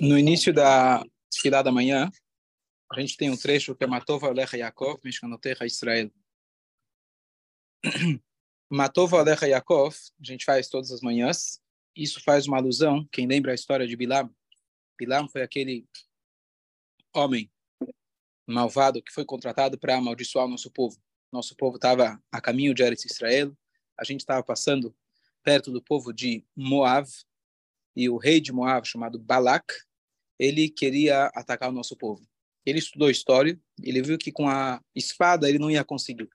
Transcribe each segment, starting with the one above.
No início da fila da manhã, a gente tem um trecho que é Matova Alecha Yaakov, Mishkanotecha Israel. Matova Alecha Yaakov, a gente faz todas as manhãs. Isso faz uma alusão, quem lembra a história de Bilam? Bilam foi aquele homem malvado que foi contratado para amaldiçoar o nosso povo. Nosso povo estava a caminho de Eretz Israel, a gente estava passando perto do povo de Moab, e o rei de Moab, chamado Balak, ele queria atacar o nosso povo. Ele estudou história, ele viu que com a espada ele não ia conseguir.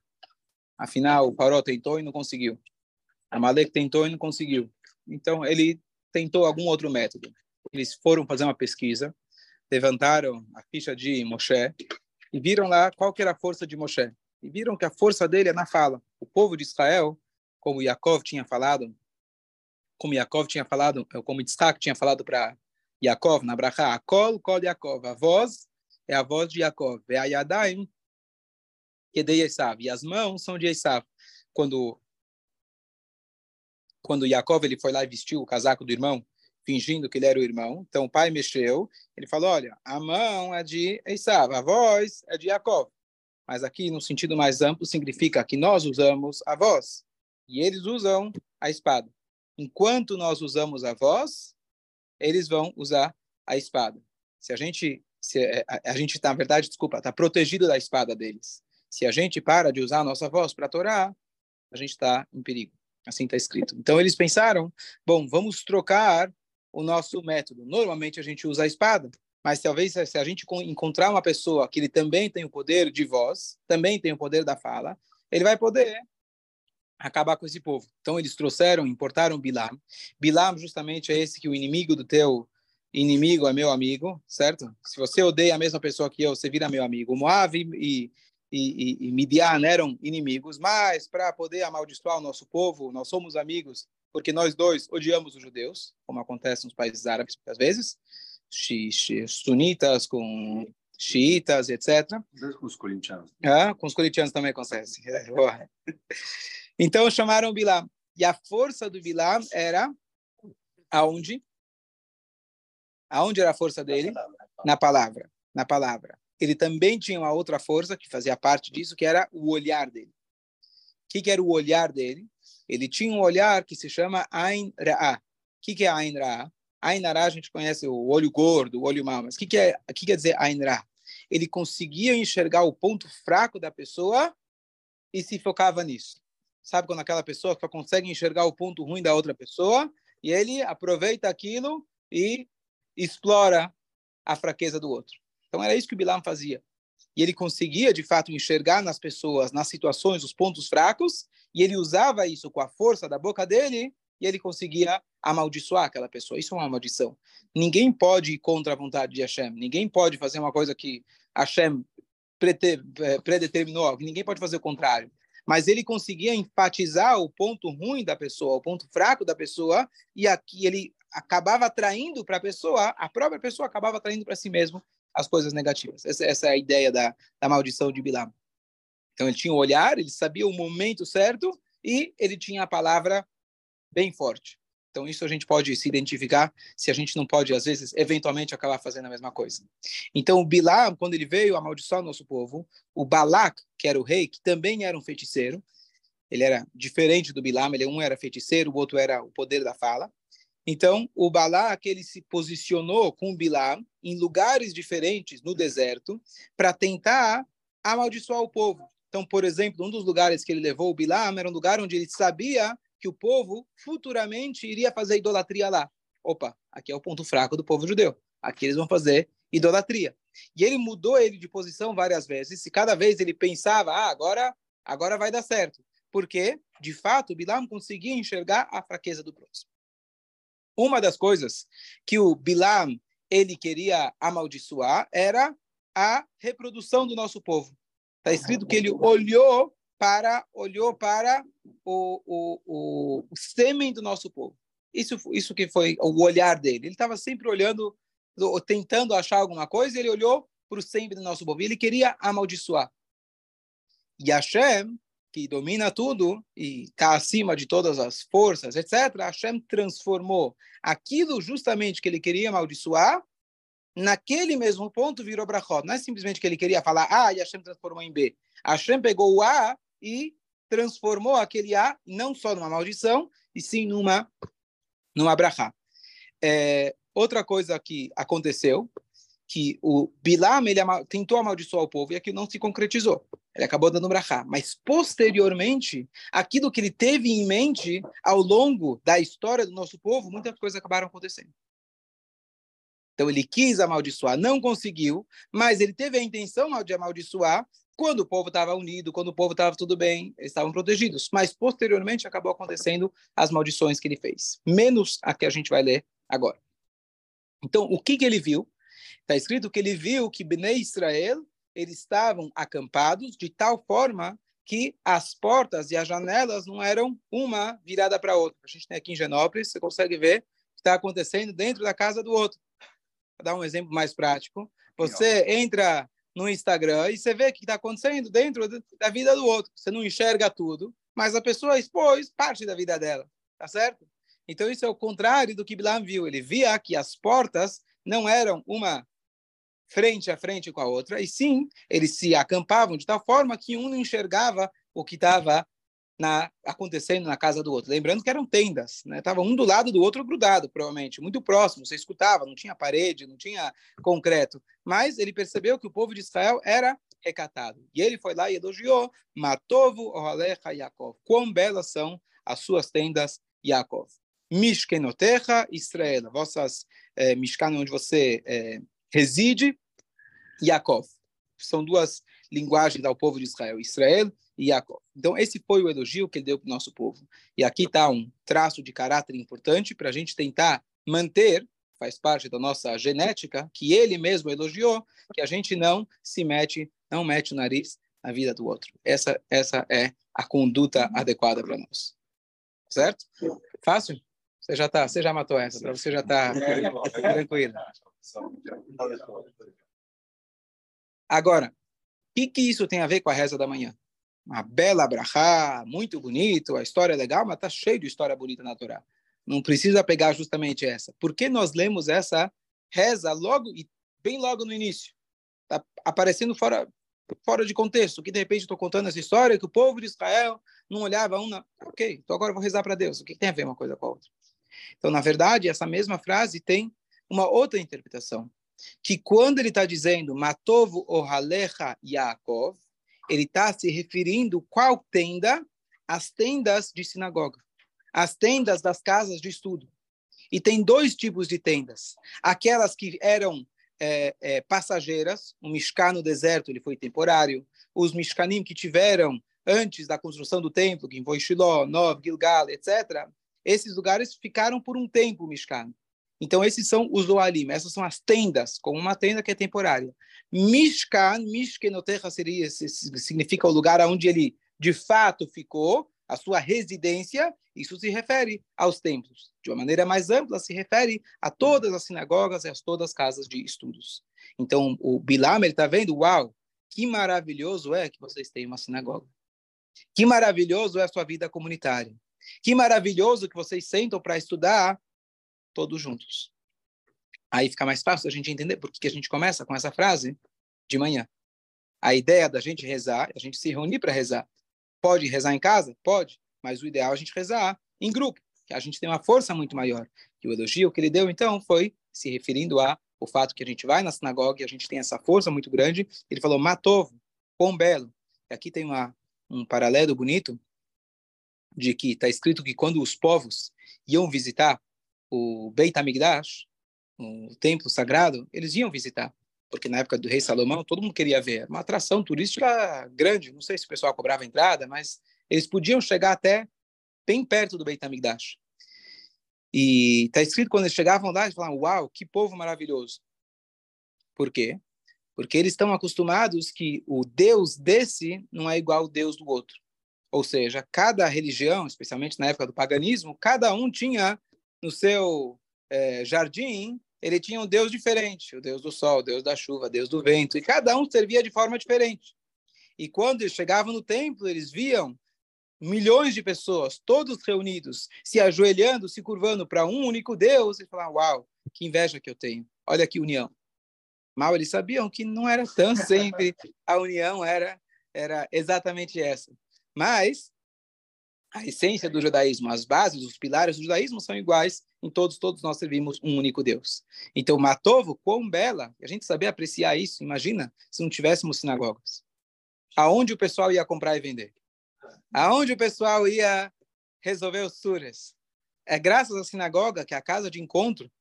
Afinal, o Paró tentou e não conseguiu. Amalek tentou e não conseguiu. Então, ele tentou algum outro método. Eles foram fazer uma pesquisa, levantaram a ficha de Moshe e viram lá qual era a força de Moshe. E viram que a força dele é na fala. O povo de Israel, como Yaakov tinha falado, como Yaakov tinha falado, como Isaac tinha falado para Yaakov na Bracha, Akol, Kol Yaakov, a voz é a voz de Yaakov, é a Yadaim, que de Esav, e as mãos são de Esav. Quando quando Yaakov ele foi lá e vestiu o casaco do irmão, fingindo que ele era o irmão, então o pai mexeu, ele falou, olha, a mão é de Esav, a voz é de Yaakov. Mas aqui, no sentido mais amplo, significa que nós usamos a voz e eles usam a espada. Enquanto nós usamos a voz, eles vão usar a espada. Se a gente, se é, a, a gente na verdade, desculpa, está protegido da espada deles. Se a gente para de usar a nossa voz para torar, a gente está em perigo. Assim está escrito. Então eles pensaram, bom, vamos trocar o nosso método. Normalmente a gente usa a espada, mas talvez se a gente encontrar uma pessoa que ele também tem o poder de voz, também tem o poder da fala, ele vai poder acabar com esse povo. Então eles trouxeram, importaram Bilam. Bilam justamente é esse que o inimigo do teu inimigo é meu amigo, certo? Se você odeia a mesma pessoa que eu, você vira meu amigo. Moab e, e, e, e Midian eram inimigos, mas para poder amaldiçoar o nosso povo, nós somos amigos, porque nós dois odiamos os judeus, como acontece nos países árabes às vezes, sunitas com xiitas, etc. Com os corintianos. Ah, com os corintianos também acontece. Então chamaram Bilam. E a força do Bilam era aonde? Aonde era a força dele? Na palavra. Na palavra. Ele também tinha uma outra força que fazia parte disso, que era o olhar dele. O que, que era o olhar dele? Ele tinha um olhar que se chama Ain Ra'a. O que, que é Ain Ra'a? Ain Ra'a a gente conhece o olho gordo, o olho mau, mas o que, que, é, que quer dizer Ain Ra'a? Ele conseguia enxergar o ponto fraco da pessoa e se focava nisso. Sabe quando aquela pessoa só consegue enxergar o ponto ruim da outra pessoa e ele aproveita aquilo e explora a fraqueza do outro. Então era isso que o Bilam fazia. E ele conseguia, de fato, enxergar nas pessoas, nas situações, os pontos fracos, e ele usava isso com a força da boca dele, e ele conseguia amaldiçoar aquela pessoa. Isso é uma maldição. Ninguém pode ir contra a vontade de Hashem. Ninguém pode fazer uma coisa que Hashem eh, predeterminou. Ninguém pode fazer o contrário mas ele conseguia enfatizar o ponto ruim da pessoa, o ponto fraco da pessoa, e aqui ele acabava atraindo para a pessoa, a própria pessoa acabava atraindo para si mesmo as coisas negativas. Essa, essa, é a ideia da, da maldição de Bilam. Então ele tinha o olhar, ele sabia o momento certo e ele tinha a palavra bem forte. Então, isso a gente pode se identificar se a gente não pode, às vezes, eventualmente acabar fazendo a mesma coisa. Então, o Bilam, quando ele veio amaldiçoar o nosso povo, o Balak, que era o rei, que também era um feiticeiro, ele era diferente do Bilam, ele um era feiticeiro, o outro era o poder da fala. Então, o Balak, ele se posicionou com o Bilam em lugares diferentes no deserto para tentar amaldiçoar o povo. Então, por exemplo, um dos lugares que ele levou o Bilam era um lugar onde ele sabia que o povo futuramente iria fazer idolatria lá. Opa, aqui é o ponto fraco do povo judeu. Aqui eles vão fazer idolatria. E ele mudou ele de posição várias vezes, e cada vez ele pensava, ah, agora, agora vai dar certo. Porque, de fato, Bilam conseguia enxergar a fraqueza do próximo. Uma das coisas que o Bilam ele queria amaldiçoar era a reprodução do nosso povo. Está escrito que ele olhou para olhou para o, o, o, o sêmen do nosso povo. Isso, isso que foi o olhar dele. Ele estava sempre olhando, tentando achar alguma coisa, ele olhou para o sêmen do nosso povo. Ele queria amaldiçoar. E Hashem, que domina tudo e está acima de todas as forças, etc., Hashem transformou aquilo justamente que ele queria amaldiçoar, naquele mesmo ponto virou brachot. Não é simplesmente que ele queria falar A e Hashem transformou em B. Hashem pegou o A e transformou aquele A não só numa maldição, e sim numa, numa brachá. É, outra coisa que aconteceu, que o Bilam ele tentou amaldiçoar o povo e aquilo não se concretizou. Ele acabou dando brachá. Mas, posteriormente, aquilo que ele teve em mente ao longo da história do nosso povo, muitas coisas acabaram acontecendo. Então, ele quis amaldiçoar, não conseguiu, mas ele teve a intenção de amaldiçoar quando o povo estava unido, quando o povo estava tudo bem, eles estavam protegidos. Mas, posteriormente, acabou acontecendo as maldições que ele fez. Menos a que a gente vai ler agora. Então, o que, que ele viu? Está escrito que ele viu que Bnei Israel eles estavam acampados de tal forma que as portas e as janelas não eram uma virada para a outra. A gente tem aqui em Genópolis, você consegue ver o que está acontecendo dentro da casa do outro. Vou dar um exemplo mais prático. Você entra no Instagram e você vê o que está acontecendo dentro da vida do outro. Você não enxerga tudo, mas a pessoa expôs parte da vida dela, tá certo? Então isso é o contrário do que Bilam viu. Ele via que as portas não eram uma frente a frente com a outra, e sim, eles se acampavam de tal forma que um não enxergava o que estava na, acontecendo na casa do outro. Lembrando que eram tendas, né? Tava um do lado do outro grudado, provavelmente, muito próximo. Você escutava, não tinha parede, não tinha concreto. Mas ele percebeu que o povo de Israel era recatado. E ele foi lá e elogiou Matovo Ohalecha Yaakov. Quão belas são as suas tendas, Yaakov. Mishkenotecha Israel. Vossas é, onde você é, reside, Yaakov. São duas linguagens ao povo de Israel, Israel e Yaakov. Então, esse foi o elogio que ele deu para o nosso povo. E aqui está um traço de caráter importante para a gente tentar manter, faz parte da nossa genética, que ele mesmo elogiou, que a gente não se mete, não mete o nariz na vida do outro. Essa, essa é a conduta adequada para nós. Certo? Fácil? Você já tá, você já matou essa, para você já tá tranquilo. Agora, que, que isso tem a ver com a reza da manhã? Uma bela brachá, muito bonito, a história é legal, mas está cheio de história bonita na Torá. Não precisa pegar justamente essa. Por que nós lemos essa reza logo e bem logo no início? Está aparecendo fora, fora de contexto, que de repente estou contando essa história que o povo de Israel não olhava um na... Ok, então agora eu vou rezar para Deus. O que tem a ver uma coisa com a outra? Então, na verdade, essa mesma frase tem uma outra interpretação, que quando ele está dizendo Matovo Ohalecha Yaakov, ele está se referindo qual tenda? As tendas de sinagoga, as tendas das casas de estudo. E tem dois tipos de tendas. Aquelas que eram é, é, passageiras, o Mishkan no deserto ele foi temporário, os Mishkanim que tiveram antes da construção do templo, que foi Shiloh, Nov, Gilgal, etc., esses lugares ficaram por um tempo Mishkan. Então, esses são os Oalim, essas são as tendas, como uma tenda que é temporária. Mishkan, Mishkenoterra seria, significa o lugar onde ele de fato ficou, a sua residência, isso se refere aos templos. De uma maneira mais ampla, se refere a todas as sinagogas e a todas as casas de estudos. Então, o Bilam, ele está vendo, uau, que maravilhoso é que vocês têm uma sinagoga. Que maravilhoso é a sua vida comunitária. Que maravilhoso que vocês sentam para estudar todos juntos. Aí fica mais fácil a gente entender por que a gente começa com essa frase de manhã. A ideia da gente rezar, a gente se reunir para rezar. Pode rezar em casa? Pode, mas o ideal é a gente rezar em grupo, que a gente tem uma força muito maior. E o elogio que ele deu, então, foi se referindo a o fato que a gente vai na sinagoga e a gente tem essa força muito grande. Ele falou, Matovo, quão belo. E aqui tem uma, um paralelo bonito de que está escrito que quando os povos iam visitar o Beit HaMikdash, o templo sagrado, eles iam visitar, porque na época do rei Salomão todo mundo queria ver, uma atração turística grande, não sei se o pessoal cobrava entrada, mas eles podiam chegar até bem perto do Beit HaMikdash. E está escrito quando eles chegavam lá, eles falavam, uau, que povo maravilhoso. Por quê? Porque eles estão acostumados que o Deus desse não é igual ao Deus do outro. Ou seja, cada religião, especialmente na época do paganismo, cada um tinha no seu é, jardim, ele tinha um Deus diferente, o Deus do sol, o Deus da chuva, o Deus do vento, e cada um servia de forma diferente. E quando eles chegavam no templo, eles viam milhões de pessoas, todos reunidos, se ajoelhando, se curvando para um único Deus e falar: Uau, que inveja que eu tenho. Olha que união. Mal eles sabiam que não era tão sempre a união era era exatamente essa. Mas a essência do judaísmo, as bases, os pilares do judaísmo são iguais em todos, todos nós servimos um único Deus. Então, Matovo, quão bela, a gente saber apreciar isso, imagina se não tivéssemos sinagogas. Aonde o pessoal ia comprar e vender? Aonde o pessoal ia resolver os suras? É graças à sinagoga, que é a casa de encontro,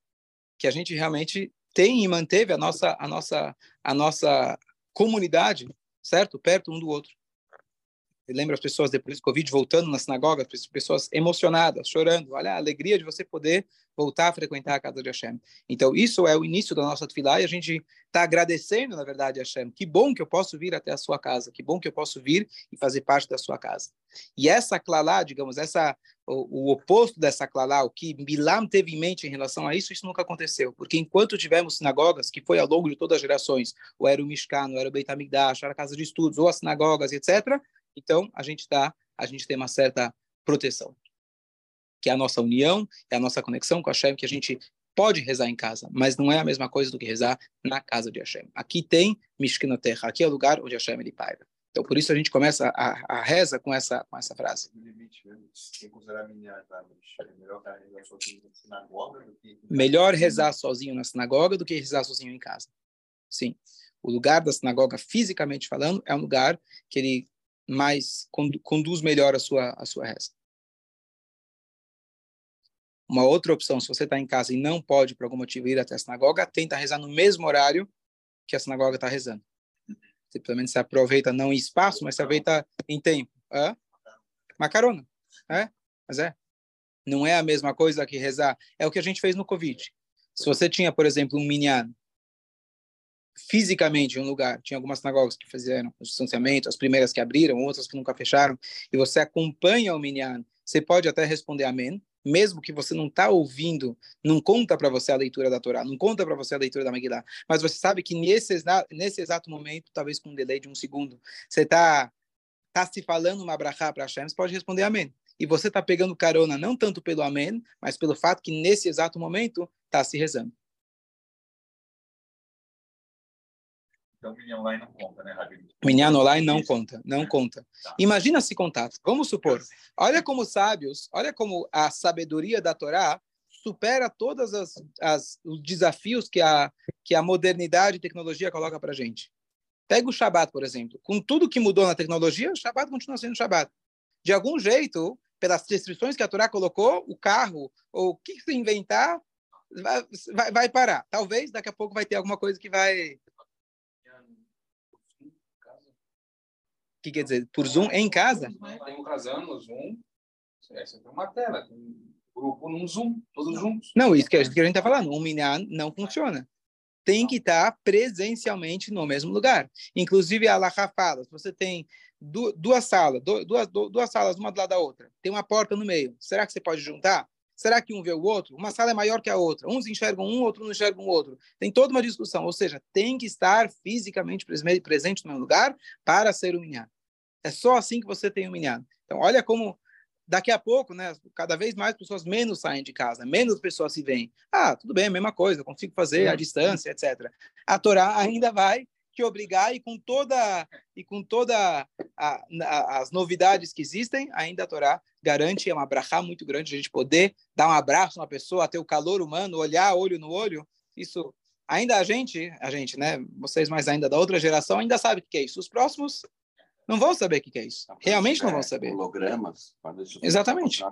que a gente realmente tem e manteve a nossa, a nossa, a nossa comunidade, certo? Perto um do outro. Eu lembro as pessoas depois do Covid voltando na sinagoga, pessoas emocionadas, chorando. Olha a alegria de você poder voltar a frequentar a casa de Hashem. Então, isso é o início da nossa tefilá e a gente está agradecendo, na verdade, Hashem. Que bom que eu posso vir até a sua casa, que bom que eu posso vir e fazer parte da sua casa. E essa clalá, digamos, essa o, o, oposto dessa clalá, o que Bilam teve em mente em relação a isso, isso nunca aconteceu. Porque enquanto tivemos sinagogas, que foi ao longo de todas as gerações, ou era o Mishkan, ou era o Beit HaMikdash, era a casa de estudos, ou as sinagogas, etc., então, a gente tá, a gente tem uma certa proteção, que é a nossa união, é a nossa conexão com a Hashem, que a gente pode rezar em casa, mas não é a mesma coisa do que rezar na casa de Hashem. Aqui tem Mishkina Terra, aqui é o lugar onde Hashem ele paira. Então, por isso a gente começa a, a reza com essa, com essa frase. Melhor rezar sozinho na sinagoga do que rezar sozinho em casa. Sim. O lugar da sinagoga, fisicamente falando, é um lugar que ele mais conduz melhor a sua a sua reza. Uma outra opção, se você está em casa e não pode por algum motivo ir até a sinagoga, tenta rezar no mesmo horário que a sinagoga está rezando. Simplesmente se aproveita não em espaço, mas se aproveita em tempo. É? Macarona, é? Mas é. Não é a mesma coisa que rezar. É o que a gente fez no Covid. Se você tinha, por exemplo, um minyan fisicamente em um lugar. Tinha algumas sinagogas que fizeram o distanciamento, as primeiras que abriram, outras que nunca fecharam, e você acompanha o minyan, você pode até responder amém, mesmo que você não está ouvindo, não conta para você a leitura da Torá, não conta para você a leitura da Megillah, mas você sabe que nesse, nesse exato momento, talvez com um delay de um segundo, você está tá se falando uma brachá para Hashem, você pode responder amém. E você está pegando carona não tanto pelo amém, mas pelo fato que nesse exato momento está se rezando. Então, Minyan online não conta, né, Rabino? Minyan online não conta, não conta. Tá. Imagina se contasse. Vamos supor, olha como sábios, olha como a sabedoria da Torá supera todos as, as, os desafios que a, que a modernidade e tecnologia coloca para gente. Pega o Shabat, por exemplo. Com tudo que mudou na tecnologia, o Shabat continua sendo Shabat. De algum jeito, pelas restrições que a Torá colocou, o carro, ou o que se inventar, vai, vai, vai parar. Talvez daqui a pouco vai ter alguma coisa que vai que quer dizer? Por Zoom em casa? Tem um casando no Zoom. É sempre uma tela. Tem um grupo num Zoom, todos juntos. Não, isso que a gente está falando. Um minyan não funciona. Tem que estar presencialmente no mesmo lugar. Inclusive, a Laha fala, se você tem duas salas, duas, duas salas uma do lado da outra, tem uma porta no meio, será que você pode juntar? Será que um vê o outro? Uma sala é maior que a outra. Uns enxergam um, outro não enxergam o outro. Tem toda uma discussão. Ou seja, tem que estar fisicamente presente no lugar para ser humilhado. É só assim que você tem humilhado. Então, olha como daqui a pouco, né, cada vez mais pessoas menos saem de casa, menos pessoas se veem. Ah, tudo bem, a mesma coisa, consigo fazer à distância, etc. A Torá ainda vai te obrigar e com toda e com toda a, a, as novidades que existem, ainda a Torá garante é uma brachá muito grande a gente poder dar um abraço a uma pessoa, ter o calor humano, olhar olho no olho. Isso ainda a gente, a gente, né, vocês mais ainda da outra geração ainda sabe o que é isso. Os próximos não vão saber o que é isso. Realmente não vão saber. Hologramas. Exatamente.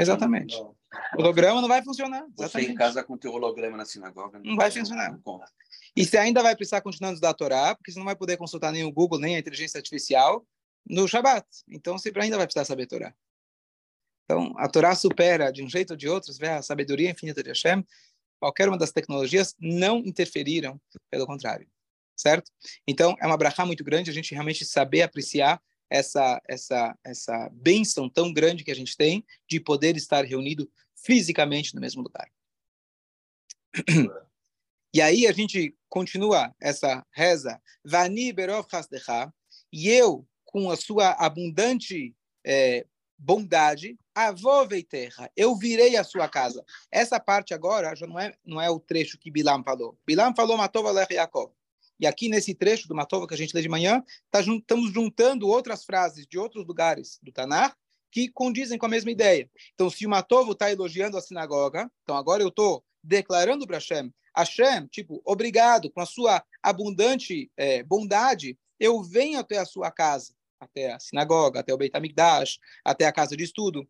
Exatamente. O holograma não vai funcionar. Você em casa com teu holograma na sinagoga. Não, não vai funcionar. Não e você ainda vai precisar continuar a estudar a Torá, porque você não vai poder consultar nem o Google, nem a inteligência artificial no Shabat. Então você ainda vai precisar saber a Torá. Então, a Torá supera, de um jeito ou de outro, a sabedoria infinita de Hashem. Qualquer uma das tecnologias não interferiram, pelo contrário certo? Então, é uma brachá muito grande a gente realmente saber apreciar essa essa essa benção tão grande que a gente tem de poder estar reunido fisicamente no mesmo lugar. E aí a gente continua essa reza, Vani berov e eu, com a sua abundante é, bondade, avovei terra, eu virei a sua casa. Essa parte agora já não é, não é o trecho que Bilam falou. Bilam falou Matova Lech. E aqui nesse trecho do Matova que a gente lê de manhã, tá, estamos juntando outras frases de outros lugares do Tanar que condizem com a mesma ideia. Então, se o Matovo está elogiando a sinagoga, então agora eu estou declarando para Hashem, Hashem, tipo, obrigado com a sua abundante é, bondade, eu venho até a sua casa até a sinagoga, até o Beit HaMikdash, até a casa de estudo.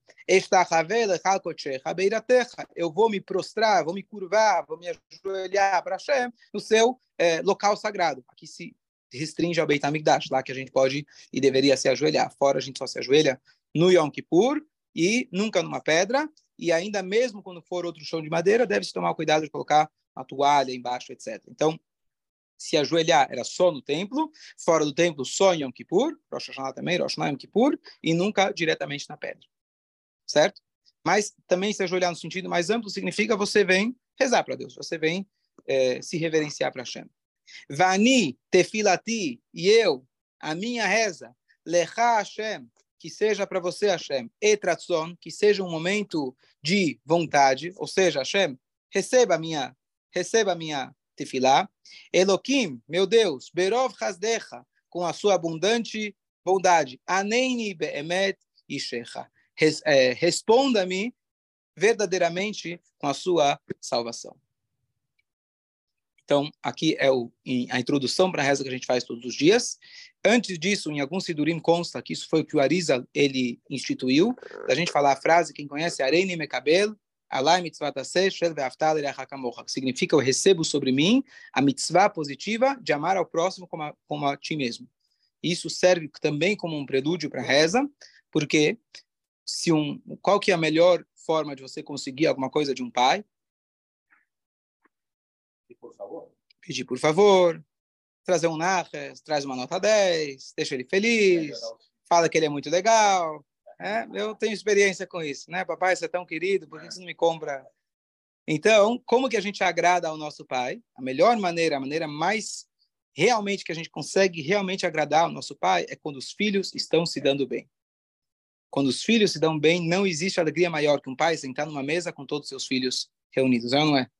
Eu vou me prostrar, vou me curvar, vou me ajoelhar para Hashem no seu é, local sagrado. Aqui se restringe ao Beit HaMikdash, lá que a gente pode e deveria se ajoelhar. Fora a gente só se ajoelha no Yom Kippur e nunca numa pedra. E ainda mesmo quando for outro chão de madeira, deve-se tomar cuidado de colocar uma toalha embaixo, etc. Então, se ajoelhar era só no templo, fora do templo só em Yom Kippur, Rosh Hashanah também, Rosh Hashanah Yom Kippur, e nunca diretamente na pedra. Certo? Mas também se ajoelhar no sentido mais amplo significa você vem rezar para Deus, você vem é, se reverenciar para Hashem. Vani tefilati, e eu, a minha reza, lecha Hashem, que seja para você, Hashem, etratzon, que seja um momento de vontade, ou seja, Hashem, receba minha, receba minha tefilá. Eloquim, meu Deus, Berov Hasdecha, com a sua abundante bondade. Aneini be'emet ishecha. É, responda-me verdadeiramente com a sua salvação. Então, aqui é o, a introdução para a reza que a gente faz todos os dias. Antes disso, em algum Sidurim consta que isso foi o que o Arisa ele instituiu, da gente falar a frase, quem conhece, Areni Mekabel, Alai mitzvah que significa eu recebo sobre mim a mitzvah positiva de amar ao próximo como a, como a ti mesmo. Isso serve também como um prelúdio para a reza, porque se um, qual que é a melhor forma de você conseguir alguma coisa de um pai? Favor. Pedir por favor, trazer um narres, traz uma nota 10, deixa ele feliz, fala que ele é muito legal, é, eu tenho experiência com isso, né? Papai, você é tão querido, por que você não me compra? Então, como que a gente agrada ao nosso pai? A melhor maneira, a maneira mais realmente que a gente consegue realmente agradar ao nosso pai é quando os filhos estão se dando bem. Quando os filhos se dão bem, não existe alegria maior que um pai sentar numa mesa com todos os seus filhos reunidos, é não é?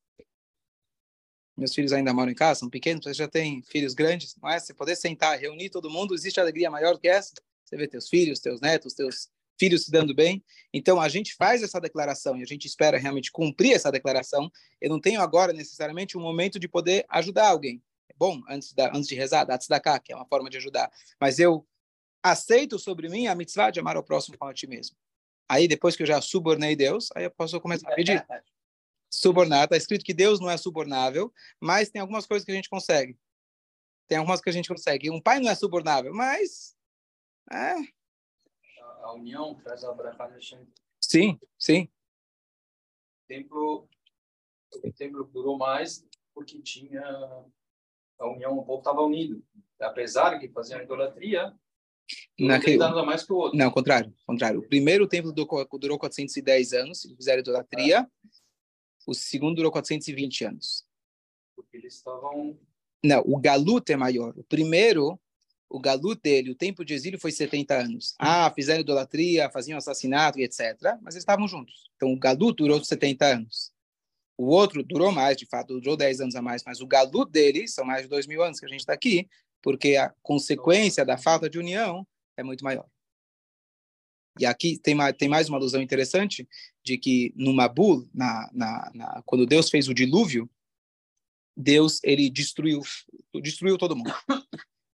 Meus filhos ainda moram em casa, são pequenos, você já tem filhos grandes, não é? Você poder sentar, reunir todo mundo, existe alegria maior que essa? Você vê teus filhos, teus netos, teus filhos se dando bem. Então, a gente faz essa declaração e a gente espera realmente cumprir essa declaração. Eu não tenho agora necessariamente um momento de poder ajudar alguém. É bom, antes, da, antes de rezar, dar cá, que é uma forma de ajudar. Mas eu aceito sobre mim a mitzvah de amar ao próximo como a ti mesmo. Aí, depois que eu já subornei Deus, aí eu posso começar a pedir. Subornar, está escrito que Deus não é subornável, mas tem algumas coisas que a gente consegue. Tem algumas que a gente consegue. Um pai não é subornável, mas é, a união traz a Abraha Sim, sim. O templo, o templo durou mais porque tinha a união, o povo estava unido. Apesar que faziam idolatria, Naquele... Um mais que o outro. Não, contrário, contrário. O primeiro templo durou 410 anos, eles fizeram idolatria. Ah. O segundo durou 420 anos. Porque eles estavam... Não, o galuto é maior. O primeiro o galut dele, o tempo de exílio foi 70 anos. Ah, fizeram idolatria, faziam assassinato e etc. Mas eles estavam juntos. Então, o galut durou 70 anos. O outro durou mais, de fato, durou 10 anos a mais, mas o galut dele são mais de 2 mil anos que a gente está aqui, porque a consequência da falta de união é muito maior. E aqui tem tem mais uma alusão interessante de que no Mabul, na, na, na, quando Deus fez o dilúvio, Deus ele destruiu destruiu todo mundo.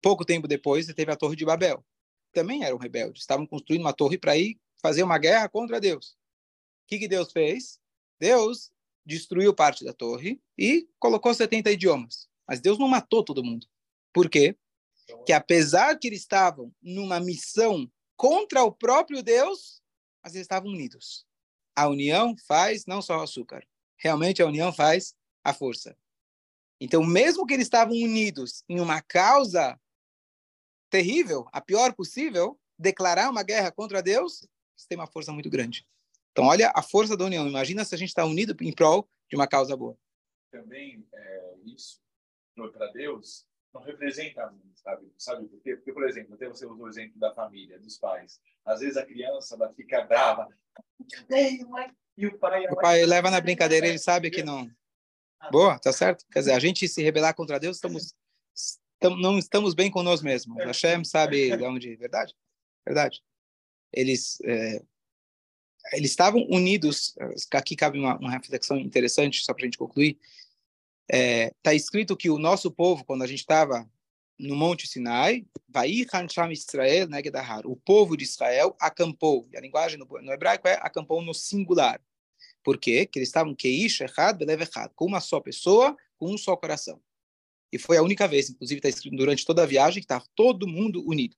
Pouco tempo depois, teve a Torre de Babel. Também eram rebeldes. Estavam construindo uma torre para ir fazer uma guerra contra Deus. O que, que Deus fez? Deus destruiu parte da torre e colocou 70 idiomas. Mas Deus não matou todo mundo. Por quê? Que apesar que eles estavam numa missão contra o próprio Deus, mas eles estavam unidos. A união faz não só o açúcar. Realmente a união faz a força. Então, mesmo que eles estavam unidos em uma causa terrível, a pior possível, declarar uma guerra contra Deus, isso tem uma força muito grande. Então, olha a força da união. Imagina se a gente está unido em prol de uma causa boa. Também é, isso para Deus não representa muito, sabe? Sabe por quê? Porque, por exemplo, até você usou o exemplo da família, dos pais. Às vezes a criança ela fica brava. E o pai, o pai leva na brincadeira, ele sabe que não. Boa, tá certo? Quer dizer, a gente se rebelar contra Deus, estamos, estamos não estamos bem com nós mesmos. A Hashem sabe de onde, verdade? Verdade. Eles é, eles estavam unidos. Aqui cabe uma, uma reflexão interessante, só para a gente concluir. Está é, tá escrito que o nosso povo, quando a gente estava no Monte Sinai, Israel o povo de Israel acampou. A linguagem no, no hebraico é acampou no singular. Por quê? Porque eles estavam keish echad belev echad, com uma só pessoa, com um só coração. E foi a única vez, inclusive está escrito durante toda a viagem, que estava todo mundo unido.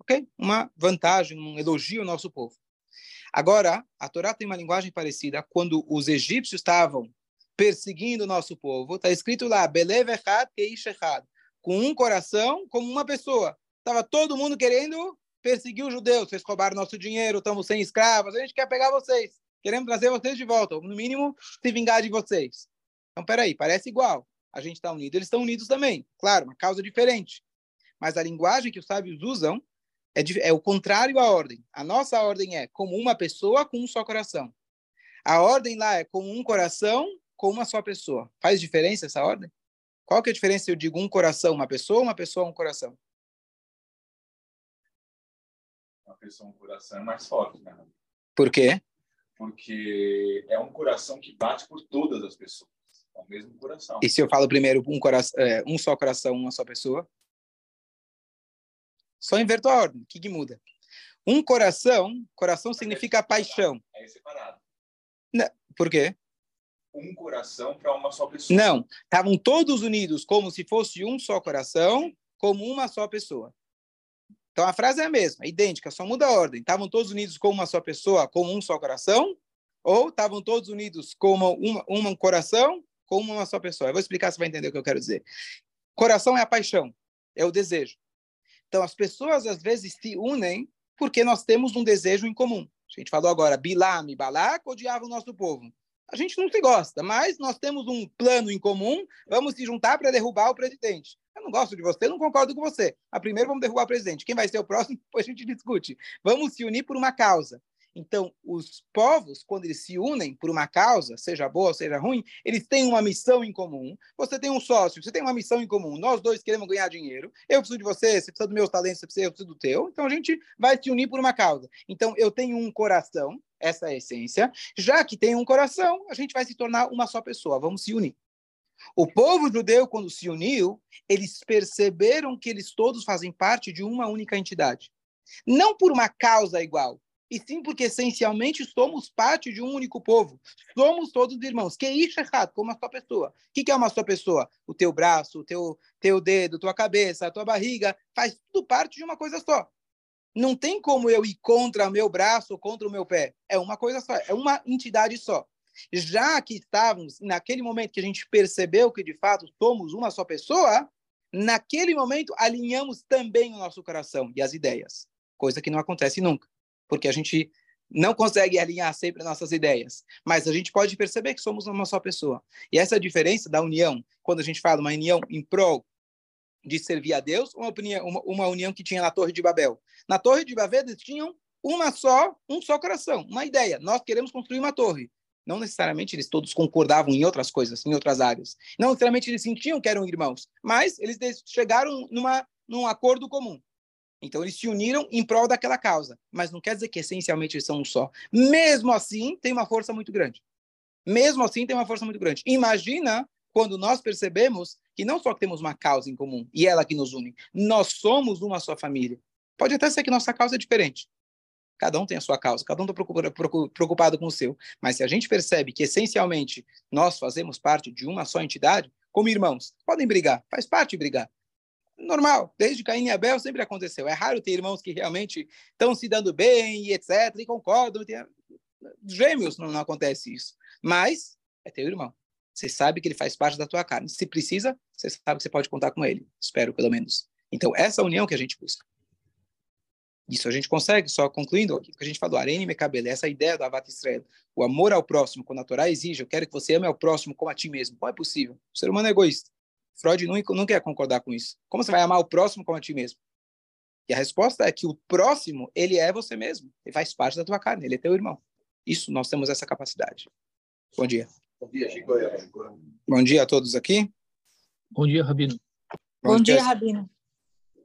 Ok? Uma vantagem, um elogio ao nosso povo. Agora, a Torá tem uma linguagem parecida. Quando os egípcios estavam perseguindo o nosso povo, está escrito lá, Belev echad keish echad, com um coração, como uma pessoa. Estava todo mundo querendo perseguir os judeus. Vocês roubaram nosso dinheiro, estamos sem escravos, a gente quer pegar vocês. Queremos trazer vocês de volta, no mínimo, se vingar de vocês. Então, peraí, parece igual. A gente está unido, eles estão unidos também. Claro, uma causa diferente. Mas a linguagem que os sábios usam é, de, é o contrário à ordem. A nossa ordem é como uma pessoa com um só coração. A ordem lá é como um coração com uma só pessoa. Faz diferença essa ordem? Qual que é a diferença se eu digo um coração, uma pessoa, uma pessoa, um coração? Uma pessoa, um coração é mais forte, né? Por quê? Porque é um coração que bate por todas as pessoas. É o mesmo coração. E se eu falo primeiro um, coração, é, um só coração, uma só pessoa? Só inverto a ordem. O que, que muda? Um coração, coração significa paixão. É separado. Não, por quê? Um coração para uma só pessoa. Não, estavam todos unidos como se fosse um só coração, como uma só pessoa. Então a frase é a mesma, idêntica, só muda a ordem. Estavam todos unidos como uma só pessoa, como um só coração, ou estavam todos unidos como uma, um coração, como uma só pessoa. Eu vou explicar, você vai entender o que eu quero dizer. Coração é a paixão, é o desejo. Então, as pessoas às vezes se unem porque nós temos um desejo em comum. A gente falou agora, Bilam e Balak odiavam o nosso povo. A gente não se gosta, mas nós temos um plano em comum, vamos se juntar para derrubar o presidente. Eu não gosto de você, não concordo com você. A primeiro vamos derrubar o presidente. Quem vai ser o próximo? Depois a gente discute. Vamos se unir por uma causa. Então, os povos, quando eles se unem por uma causa, seja boa ou seja ruim, eles têm uma missão em comum. Você tem um sócio, você tem uma missão em comum. Nós dois queremos ganhar dinheiro. Eu preciso de você, você precisa dos meus talentos, você precisa, eu preciso do teu. Então, a gente vai se unir por uma causa. Então, eu tenho um coração, essa é a essência. Já que tem um coração, a gente vai se tornar uma só pessoa. Vamos se unir. O povo judeu, quando se uniu, eles perceberam que eles todos fazem parte de uma única entidade. Não por uma causa igual, e sim porque essencialmente somos parte de um único povo. Somos todos irmãos. Que isso é errado, como uma só pessoa. O que é uma só pessoa? O teu braço, o teu, teu dedo, tua cabeça, a tua barriga, faz tudo parte de uma coisa só. Não tem como eu ir contra meu braço ou contra o meu pé. É uma coisa só, é uma entidade só. Já que estávamos, naquele momento que a gente percebeu que de fato somos uma só pessoa, naquele momento alinhamos também o nosso coração e as ideias, coisa que não acontece nunca porque a gente não consegue alinhar sempre nossas ideias, mas a gente pode perceber que somos uma só pessoa. E essa é a diferença da união, quando a gente fala uma união em prol de servir a Deus, uma, opinião, uma, uma união que tinha na Torre de Babel. Na Torre de Babel eles tinham uma só, um só coração, uma ideia. Nós queremos construir uma torre. Não necessariamente eles todos concordavam em outras coisas, em outras áreas. Não necessariamente eles sentiam que eram irmãos, mas eles chegaram numa, num acordo comum. Então eles se uniram em prol daquela causa, mas não quer dizer que essencialmente eles são um só. Mesmo assim, tem uma força muito grande. Mesmo assim, tem uma força muito grande. Imagina quando nós percebemos que não só temos uma causa em comum e ela que nos une, nós somos uma só família. Pode até ser que nossa causa é diferente. Cada um tem a sua causa, cada um está preocupado com o seu. Mas se a gente percebe que essencialmente nós fazemos parte de uma só entidade, como irmãos, podem brigar, faz parte brigar normal, desde Caim e Abel sempre aconteceu. É raro ter irmãos que realmente estão se dando bem e etc, e concordam. Tem... Gêmeos não, não acontece isso. Mas é teu irmão. Você sabe que ele faz parte da tua carne. Se precisa, você sabe que você pode contar com ele. Espero, pelo menos. Então, essa união que a gente busca. Isso a gente consegue, só concluindo aquilo que a gente falou, Arene Mekabele, essa ideia do Avat Israel, o amor ao próximo, quando a Torá exige, eu quero que você ame ao próximo como a ti mesmo. Não é possível. O ser humano é egoísta. Freud nunca, nunca ia concordar com isso. Como você vai amar o próximo como a ti mesmo? E a resposta é que o próximo, ele é você mesmo. Ele faz parte da tua carne, ele é teu irmão. Isso, nós temos essa capacidade. Bom dia. Bom dia, Chico. Bom dia a todos aqui. Bom dia, Rabino. Bom dia, Rabino.